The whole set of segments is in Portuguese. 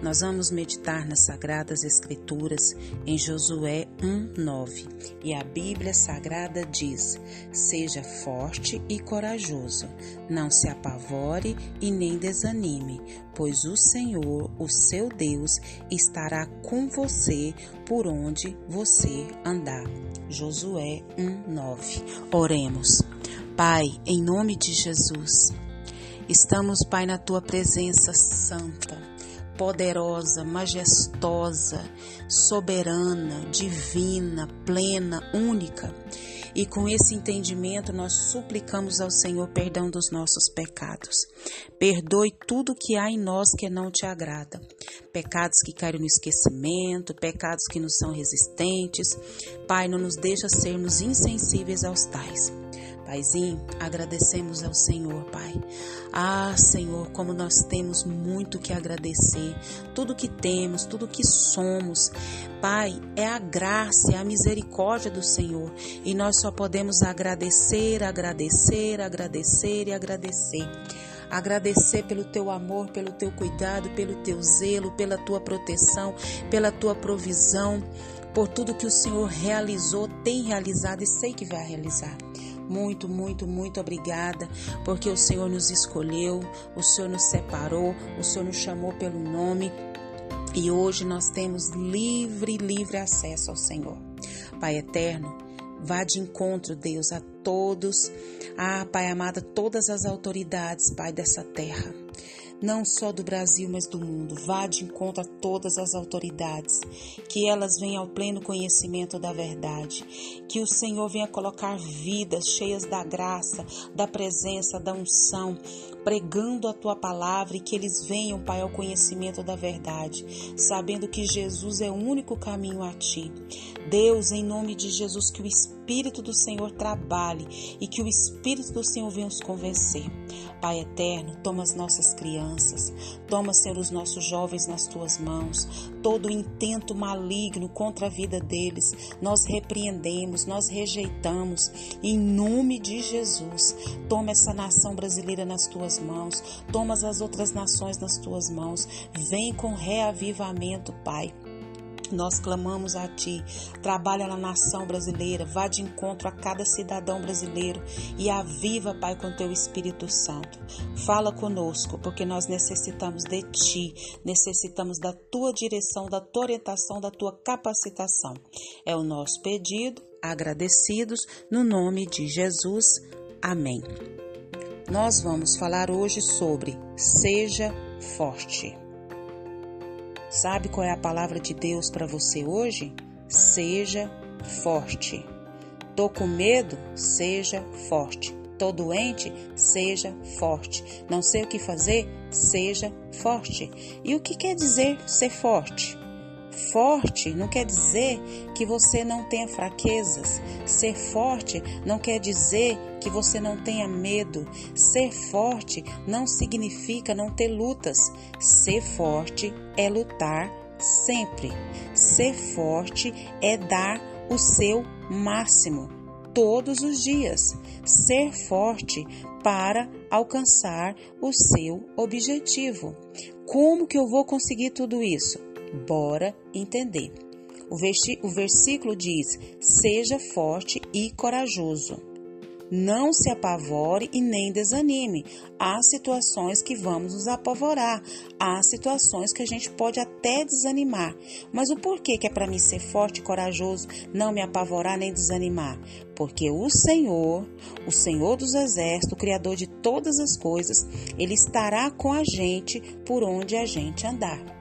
Nós vamos meditar nas Sagradas Escrituras em Josué 1:9. E a Bíblia Sagrada diz: Seja forte e corajoso, não se apavore e nem desanime, pois o Senhor, o seu Deus, estará com você por onde você andar. Josué 1:9. Oremos. Pai, em nome de Jesus, estamos, Pai, na tua presença santa poderosa, majestosa, soberana, divina, plena, única. E com esse entendimento, nós suplicamos ao Senhor perdão dos nossos pecados. Perdoe tudo que há em nós que não te agrada. Pecados que caem no esquecimento, pecados que nos são resistentes. Pai, não nos deixa sermos insensíveis aos tais. Paizinho, agradecemos ao Senhor, Pai. Ah, Senhor, como nós temos muito que agradecer. Tudo que temos, tudo que somos. Pai, é a graça, é a misericórdia do Senhor. E nós só podemos agradecer, agradecer, agradecer e agradecer agradecer pelo teu amor, pelo teu cuidado, pelo teu zelo, pela tua proteção, pela tua provisão, por tudo que o Senhor realizou, tem realizado e sei que vai realizar. Muito, muito, muito obrigada, porque o Senhor nos escolheu, o Senhor nos separou, o Senhor nos chamou pelo nome e hoje nós temos livre, livre acesso ao Senhor. Pai eterno, vá de encontro, Deus, a todos, ah, Pai amado, todas as autoridades, Pai, dessa terra não só do Brasil, mas do mundo. Vá de encontro a todas as autoridades, que elas venham ao pleno conhecimento da verdade, que o Senhor venha colocar vidas cheias da graça, da presença, da unção, pregando a tua palavra e que eles venham, Pai, ao conhecimento da verdade, sabendo que Jesus é o único caminho a ti. Deus, em nome de Jesus, que o Espírito do Senhor trabalhe e que o Espírito do Senhor venha nos convencer. Pai eterno, toma as nossas crianças, toma, Senhor, os nossos jovens nas tuas mãos. Todo intento maligno contra a vida deles, nós repreendemos, nós rejeitamos. Em nome de Jesus, toma essa nação brasileira nas tuas mãos, toma as outras nações nas tuas mãos. Vem com reavivamento, Pai. Nós clamamos a Ti. Trabalha na nação brasileira, vá de encontro a cada cidadão brasileiro e aviva, Pai, com Teu Espírito Santo. Fala conosco, porque nós necessitamos de Ti, necessitamos da Tua direção, da Tua orientação, da Tua capacitação. É o nosso pedido, agradecidos, no nome de Jesus. Amém. Nós vamos falar hoje sobre Seja Forte. Sabe qual é a palavra de Deus para você hoje? Seja forte. Tô com medo? Seja forte. Tô doente? Seja forte. Não sei o que fazer? Seja forte. E o que quer dizer ser forte? Forte não quer dizer que você não tenha fraquezas. Ser forte não quer dizer que você não tenha medo. Ser forte não significa não ter lutas. Ser forte é lutar sempre. Ser forte é dar o seu máximo todos os dias. Ser forte para alcançar o seu objetivo. Como que eu vou conseguir tudo isso? Bora entender. O, versículo diz: Seja forte e corajoso. Não se apavore e nem desanime. Há situações que vamos nos apavorar, há situações que a gente pode até desanimar. Mas o porquê que é para mim ser forte e corajoso, não me apavorar nem desanimar? Porque o Senhor, o Senhor dos exércitos, o Criador de todas as coisas, Ele estará com a gente por onde a gente andar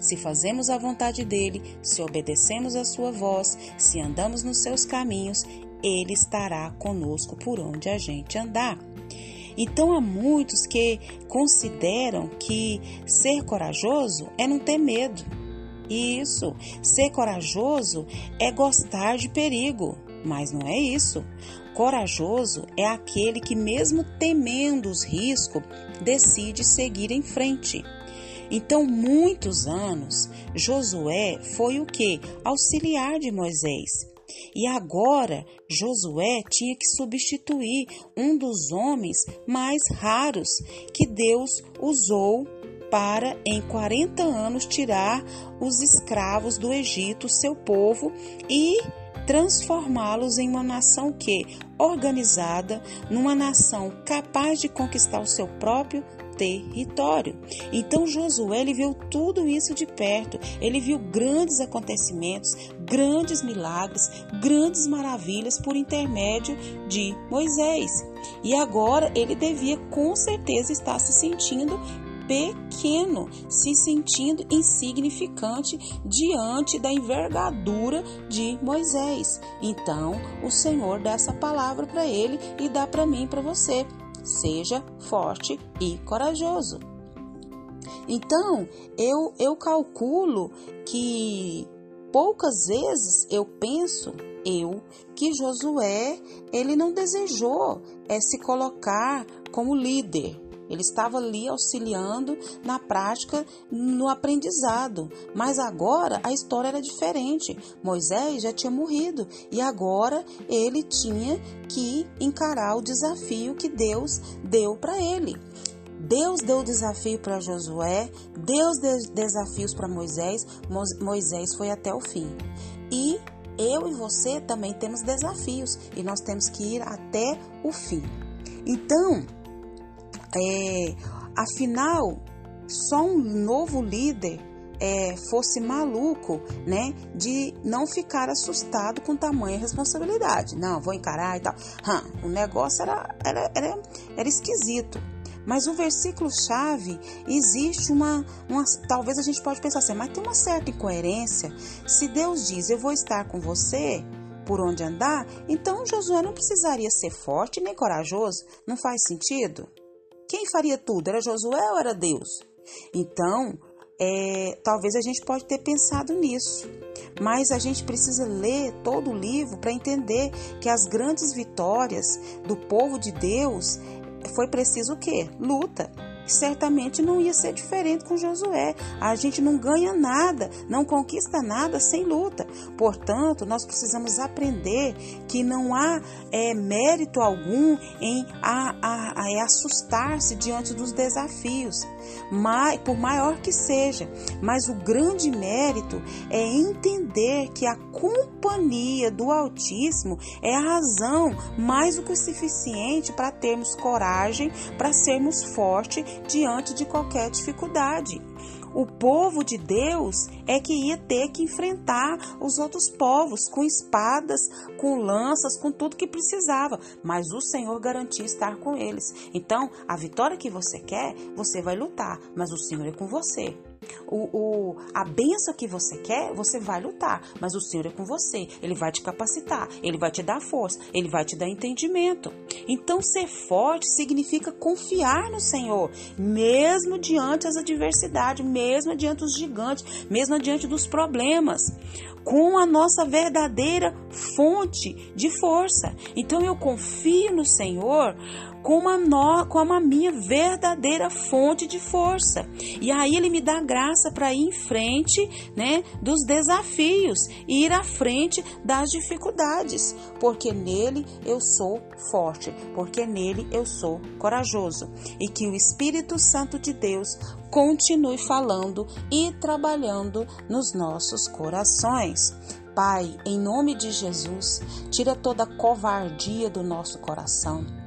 se fazemos a vontade dele, se obedecemos a sua voz, se andamos nos seus caminhos, ele estará conosco por onde a gente andar. Então há muitos que consideram que ser corajoso é não ter medo. Isso, ser corajoso é gostar de perigo, mas não é isso. Corajoso é aquele que, mesmo temendo os riscos, decide seguir em frente. Então, muitos anos, Josué foi o que? Auxiliar de Moisés. E agora Josué tinha que substituir um dos homens mais raros que Deus usou para em 40 anos tirar os escravos do Egito, seu povo, e transformá-los em uma nação que organizada, numa nação capaz de conquistar o seu próprio território. Então Josué ele viu tudo isso de perto. Ele viu grandes acontecimentos, grandes milagres, grandes maravilhas por intermédio de Moisés. E agora ele devia com certeza estar se sentindo pequeno, se sentindo insignificante diante da envergadura de Moisés. Então, o Senhor dá essa palavra para ele e dá para mim para você. Seja forte e corajoso. Então, eu, eu calculo que poucas vezes eu penso, eu, que Josué, ele não desejou é, se colocar como líder, ele estava ali auxiliando na prática, no aprendizado. Mas agora a história era diferente. Moisés já tinha morrido e agora ele tinha que encarar o desafio que Deus deu para ele. Deus deu desafio para Josué, Deus deu desafios para Moisés, Moisés foi até o fim. E eu e você também temos desafios e nós temos que ir até o fim. Então, é, afinal, só um novo líder é, fosse maluco, né, de não ficar assustado com tamanha responsabilidade. Não, vou encarar e tal. Hum, o negócio era, era, era, era esquisito. Mas o versículo-chave existe uma, uma. Talvez a gente pode pensar assim, mas tem uma certa incoerência. Se Deus diz, eu vou estar com você por onde andar, então Josué não precisaria ser forte nem corajoso. Não faz sentido? Quem faria tudo? Era Josué ou era Deus? Então, é, talvez a gente pode ter pensado nisso, mas a gente precisa ler todo o livro para entender que as grandes vitórias do povo de Deus foi preciso o quê? Luta certamente não ia ser diferente com Josué. A gente não ganha nada, não conquista nada sem luta. Portanto, nós precisamos aprender que não há é, mérito algum em a, a, a assustar-se diante dos desafios, mas, por maior que seja. Mas o grande mérito é entender que a companhia do Altíssimo é a razão mais do que suficiente para termos coragem, para sermos fortes diante de qualquer dificuldade. O povo de Deus é que ia ter que enfrentar os outros povos com espadas, com lanças, com tudo que precisava, mas o Senhor garantia estar com eles. Então, a vitória que você quer, você vai lutar, mas o Senhor é com você. O, o, a benção que você quer, você vai lutar, mas o Senhor é com você. Ele vai te capacitar, ele vai te dar força, ele vai te dar entendimento. Então, ser forte significa confiar no Senhor, mesmo diante das adversidades, mesmo diante dos gigantes, mesmo diante dos problemas com a nossa verdadeira fonte de força. Então eu confio no Senhor como a, no, como a minha verdadeira fonte de força. E aí ele me dá graça para ir em frente, né, dos desafios, ir à frente das dificuldades, porque nele eu sou forte, porque nele eu sou corajoso. E que o Espírito Santo de Deus continue falando e trabalhando nos nossos corações. Pai, em nome de Jesus, tira toda a covardia do nosso coração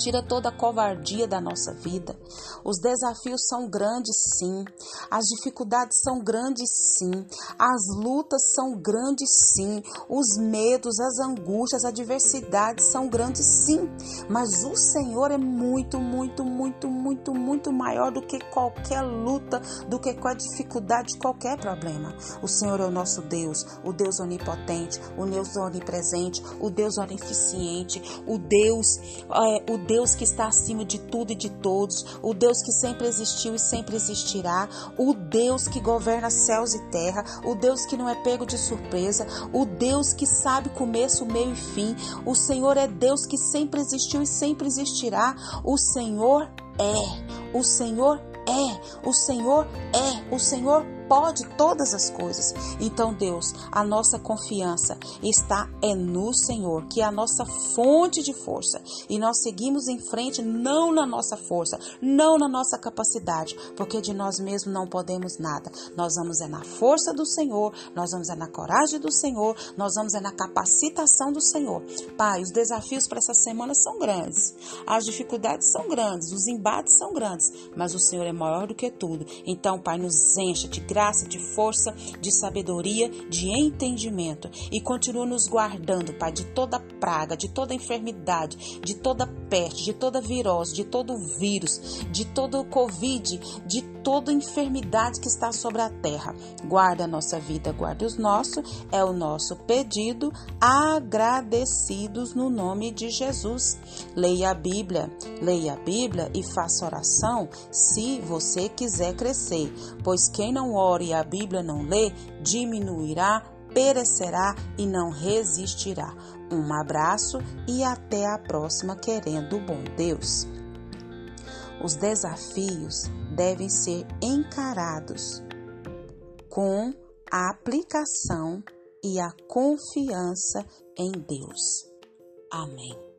tira toda a covardia da nossa vida. Os desafios são grandes, sim. As dificuldades são grandes, sim. As lutas são grandes, sim. Os medos, as angústias, as adversidades são grandes, sim. Mas o Senhor é muito, muito, muito, muito, muito maior do que qualquer luta, do que qualquer dificuldade, qualquer problema. O Senhor é o nosso Deus, o Deus onipotente, o Deus onipresente, o Deus onisciente, o Deus, é, o Deus que está acima de tudo e de todos, o Deus que sempre existiu e sempre existirá, o Deus que governa céus e terra, o Deus que não é pego de surpresa, o Deus que sabe começo, meio e fim. O Senhor é Deus que sempre existiu e sempre existirá. O Senhor é, o Senhor é, o Senhor é, o Senhor pode todas as coisas. Então, Deus, a nossa confiança está é no Senhor, que é a nossa fonte de força. E nós seguimos em frente não na nossa força, não na nossa capacidade, porque de nós mesmos não podemos nada. Nós vamos é na força do Senhor, nós vamos é na coragem do Senhor, nós vamos é na capacitação do Senhor. Pai, os desafios para essa semana são grandes. As dificuldades são grandes, os embates são grandes, mas o Senhor é maior do que tudo. Então, Pai, nos encha de graça graça, de força, de sabedoria, de entendimento e continua nos guardando, Pai, de toda praga, de toda enfermidade, de toda peste, de toda virose, de todo vírus, de todo Covid, de toda enfermidade que está sobre a terra. Guarda a nossa vida, guarda os nossos, é o nosso pedido, agradecidos no nome de Jesus. Leia a Bíblia, leia a Bíblia e faça oração se você quiser crescer, pois quem não ora ore e a Bíblia não lê, diminuirá, perecerá e não resistirá. Um abraço e até a próxima, querendo o bom Deus. Os desafios devem ser encarados com a aplicação e a confiança em Deus. Amém.